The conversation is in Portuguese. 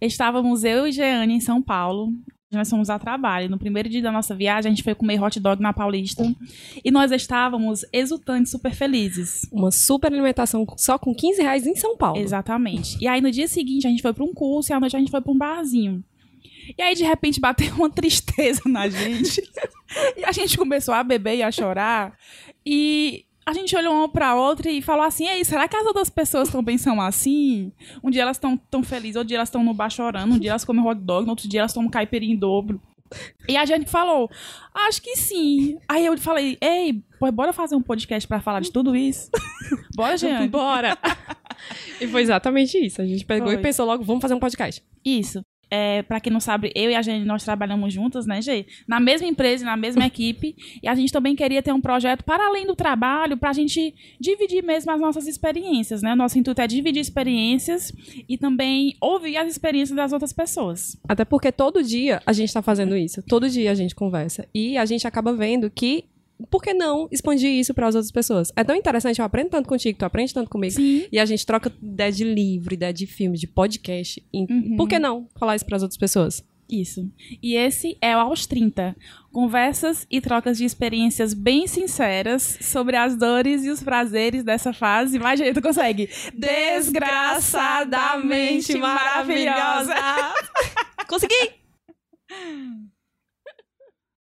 Estávamos eu e Jeane em São Paulo. Nós fomos a trabalho. No primeiro dia da nossa viagem, a gente foi comer hot dog na Paulista. E nós estávamos exultantes, super felizes. Uma super alimentação só com 15 reais em São Paulo. Exatamente. E aí, no dia seguinte, a gente foi para um curso e à noite a gente foi para um barzinho. E aí, de repente, bateu uma tristeza na gente. e a gente começou a beber e a chorar. E a gente olhou uma pra outra e falou assim: Ei, será que as outras pessoas também são assim? Um dia elas estão tão felizes, outro dia elas estão no bar chorando, um dia elas comem hot dog, no outro dia elas tomam caipirinha em dobro. E a gente falou, acho que sim. Aí eu falei, ei, pô, bora fazer um podcast pra falar de tudo isso? bora, gente. Bora! e foi exatamente isso. A gente pegou Foi. e pensou logo, vamos fazer um podcast. Isso. É, para quem não sabe, eu e a Jenny, nós trabalhamos juntas, né, Gê? Na mesma empresa, na mesma equipe. E a gente também queria ter um projeto para além do trabalho, para a gente dividir mesmo as nossas experiências, né? Nosso intuito é dividir experiências e também ouvir as experiências das outras pessoas. Até porque todo dia a gente tá fazendo isso. Todo dia a gente conversa. E a gente acaba vendo que. Por que não expandir isso para as outras pessoas? É tão interessante, eu aprendo tanto contigo, tu aprende tanto comigo. Sim. E a gente troca ideia de livro, ideia de filme, de podcast. Uhum. Por que não falar isso para as outras pessoas? Isso. E esse é o Aos 30. Conversas e trocas de experiências bem sinceras sobre as dores e os prazeres dessa fase. Gente, tu consegue. Desgraçadamente maravilhosa. Consegui!